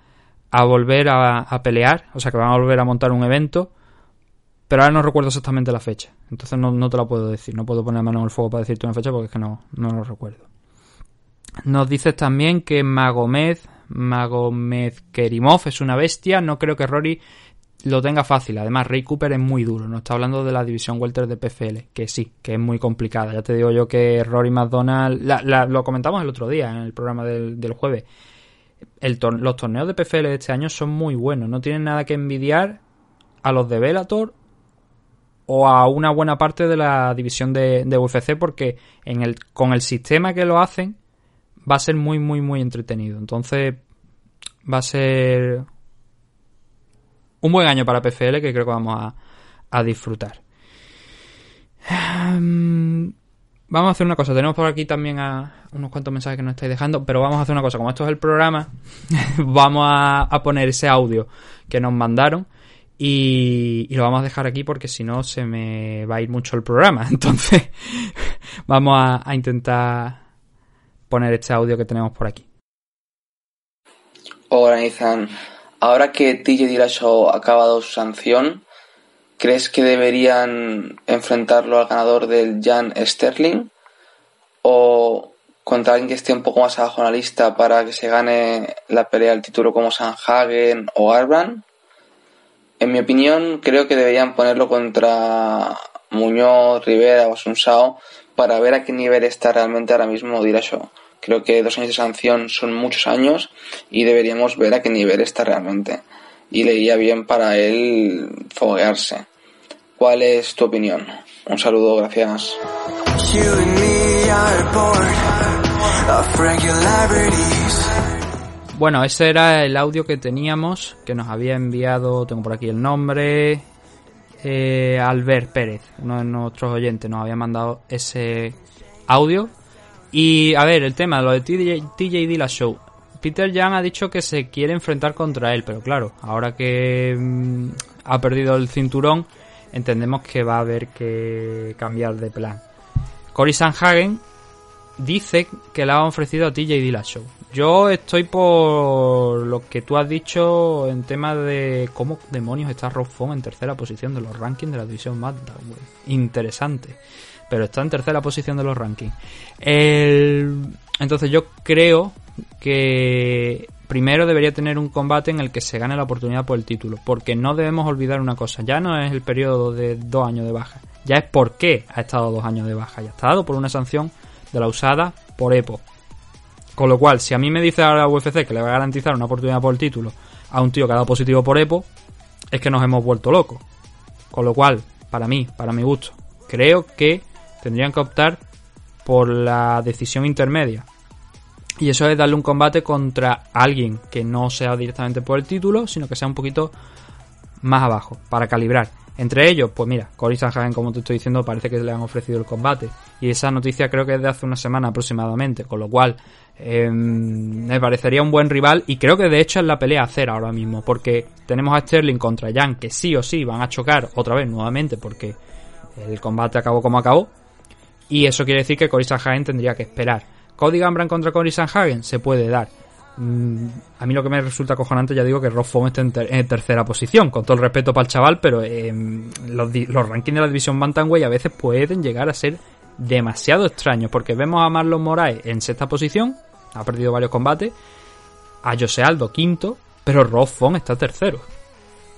a volver a, a pelear. O sea, que van a volver a montar un evento. Pero ahora no recuerdo exactamente la fecha. Entonces no, no te la puedo decir. No puedo poner mano en el fuego para decirte una fecha porque es que no, no lo recuerdo. Nos dices también que Magomed, Magomed Kerimov es una bestia. No creo que Rory lo tenga fácil. Además, Ray Cooper es muy duro. No está hablando de la división welter de PFL, que sí, que es muy complicada. Ya te digo yo que Rory McDonald, lo comentamos el otro día en el programa del, jueves. Los torneos de PFL de este año son muy buenos. No tienen nada que envidiar a los de Bellator o a una buena parte de la división de, UFC porque con el sistema que lo hacen va a ser muy, muy, muy entretenido. Entonces va a ser un buen año para PFL que creo que vamos a, a disfrutar. Em, Vamos a hacer una cosa. Tenemos por aquí también a unos cuantos mensajes que nos estáis dejando, pero vamos a hacer una cosa. Como esto es el programa, vamos a, poner ese audio que nos mandaron y, y lo vamos a dejar aquí porque si no se me va a ir mucho el programa. Entonces, vamos a, a intentar poner este audio que tenemos por aquí. Hola Nathan, ahora que TJ Dillashaw ha acabado su sanción, ¿crees que deberían enfrentarlo al ganador del Jan Sterling? ¿O contra alguien que esté un poco más abajo en la lista para que se gane la pelea al título como Sanhagen o Garbrandt? En mi opinión, creo que deberían ponerlo contra Muñoz, Rivera o Asunsao para ver a qué nivel está realmente ahora mismo Dillashaw. Creo que dos años de sanción son muchos años y deberíamos ver a qué nivel está realmente. Y le iría bien para él foguearse. ¿Cuál es tu opinión? Un saludo, gracias. Bueno, ese era el audio que teníamos, que nos había enviado, tengo por aquí el nombre, eh, Albert Pérez, uno de nuestros oyentes, nos había mandado ese audio. Y a ver, el tema, lo de TJ, TJ Dillashaw. Peter Young ha dicho que se quiere enfrentar contra él, pero claro, ahora que mm, ha perdido el cinturón, entendemos que va a haber que cambiar de plan. Cory Sanhagen dice que le ha ofrecido a TJ Dillashaw. Yo estoy por lo que tú has dicho en tema de cómo demonios está Rob Font en tercera posición de los rankings de la división Magda. Interesante. Pero está en tercera posición de los rankings. Entonces yo creo que primero debería tener un combate en el que se gane la oportunidad por el título. Porque no debemos olvidar una cosa. Ya no es el periodo de dos años de baja. Ya es por qué ha estado dos años de baja. Ya ha estado por una sanción de la usada por EPO. Con lo cual, si a mí me dice ahora la UFC que le va a garantizar una oportunidad por el título a un tío que ha dado positivo por EPO, es que nos hemos vuelto locos. Con lo cual, para mí, para mi gusto, creo que tendrían que optar por la decisión intermedia. Y eso es darle un combate contra alguien que no sea directamente por el título, sino que sea un poquito más abajo, para calibrar. Entre ellos, pues mira, Cory Sanhagen, como te estoy diciendo, parece que le han ofrecido el combate. Y esa noticia creo que es de hace una semana aproximadamente, con lo cual eh, me parecería un buen rival y creo que de hecho es la pelea a hacer ahora mismo, porque tenemos a Sterling contra Jan, que sí o sí van a chocar otra vez nuevamente, porque el combate acabó como acabó. Y eso quiere decir que Cory Sanhagen tendría que esperar. Cody Gambran contra Cory Sanhagen se puede dar. Mm, a mí lo que me resulta cojonante, ya digo que Rob está en, ter- en tercera posición, con todo el respeto para el chaval, pero eh, los, los rankings de la división Bantamweight a veces pueden llegar a ser demasiado extraños, porque vemos a Marlon Moraes en sexta posición, ha perdido varios combates, a José Aldo quinto, pero Rob Font está tercero.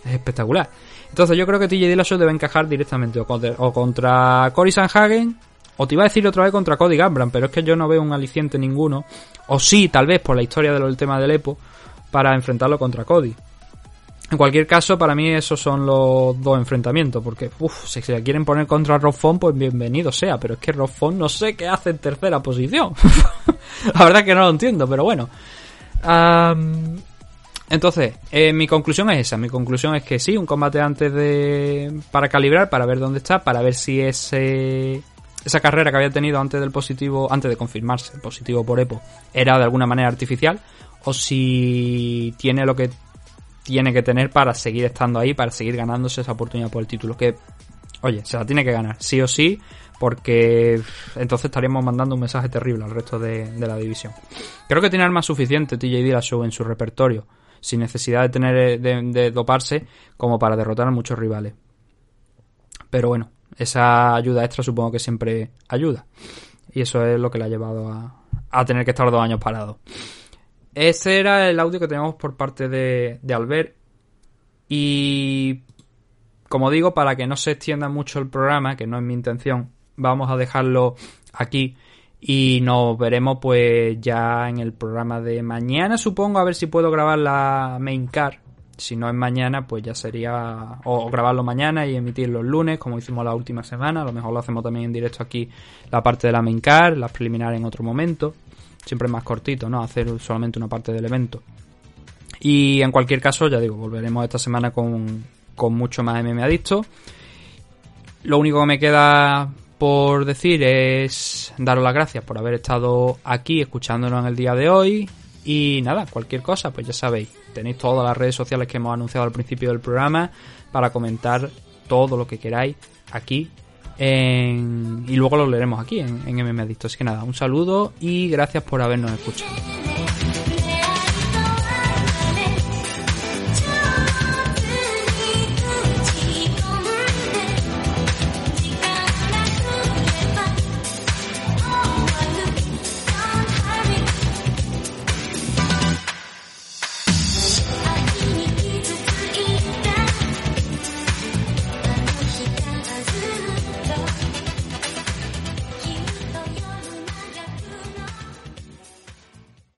Es espectacular. Entonces yo creo que TJ Dillashaw debe encajar directamente o contra, o contra Cory Sanhagen o te iba a decir otra vez contra Cody Gambran, pero es que yo no veo un aliciente ninguno. O sí, tal vez por la historia del tema del Epo, para enfrentarlo contra Cody. En cualquier caso, para mí esos son los dos enfrentamientos, porque uff, si se quieren poner contra Rob pues bienvenido sea, pero es que Rob no sé qué hace en tercera posición. la verdad es que no lo entiendo, pero bueno. Entonces, eh, mi conclusión es esa. Mi conclusión es que sí, un combate antes de. para calibrar, para ver dónde está, para ver si ese. Esa carrera que había tenido antes del positivo. antes de confirmarse el positivo por EPO era de alguna manera artificial. O si tiene lo que tiene que tener para seguir estando ahí, para seguir ganándose esa oportunidad por el título. Que, oye, se la tiene que ganar, sí o sí, porque entonces estaríamos mandando un mensaje terrible al resto de, de la división. Creo que tiene armas suficientes TJ Dillashaw en su repertorio, sin necesidad de tener de, de doparse como para derrotar a muchos rivales. Pero bueno, esa ayuda extra supongo que siempre ayuda. Y eso es lo que le ha llevado a, tener que estar dos años parado. Ese era el audio que teníamos por parte de, de Albert. Y como digo, para que no se extienda mucho el programa, que no es mi intención, vamos a dejarlo aquí y nos veremos pues ya en el programa de mañana, supongo, a ver si puedo grabar la main car. Si no es mañana, pues ya sería o grabarlo mañana y emitirlo el lunes, como hicimos la última semana. A lo mejor lo hacemos también en directo aquí, la parte de la main car, las preliminares en otro momento. Siempre es más cortito, ¿no? Hacer solamente una parte del evento. Y en cualquier caso, ya digo, volveremos esta semana con, con mucho más MM Adicto. Lo único que me queda por decir es daros las gracias por haber estado aquí escuchándonos en el día de hoy. Y nada, cualquier cosa, pues ya sabéis, tenéis todas las redes sociales que hemos anunciado al principio del programa para comentar todo lo que queráis aquí. y luego lo leeremos aquí en, en MM Adicto. Así que nada, un saludo y gracias por habernos escuchado.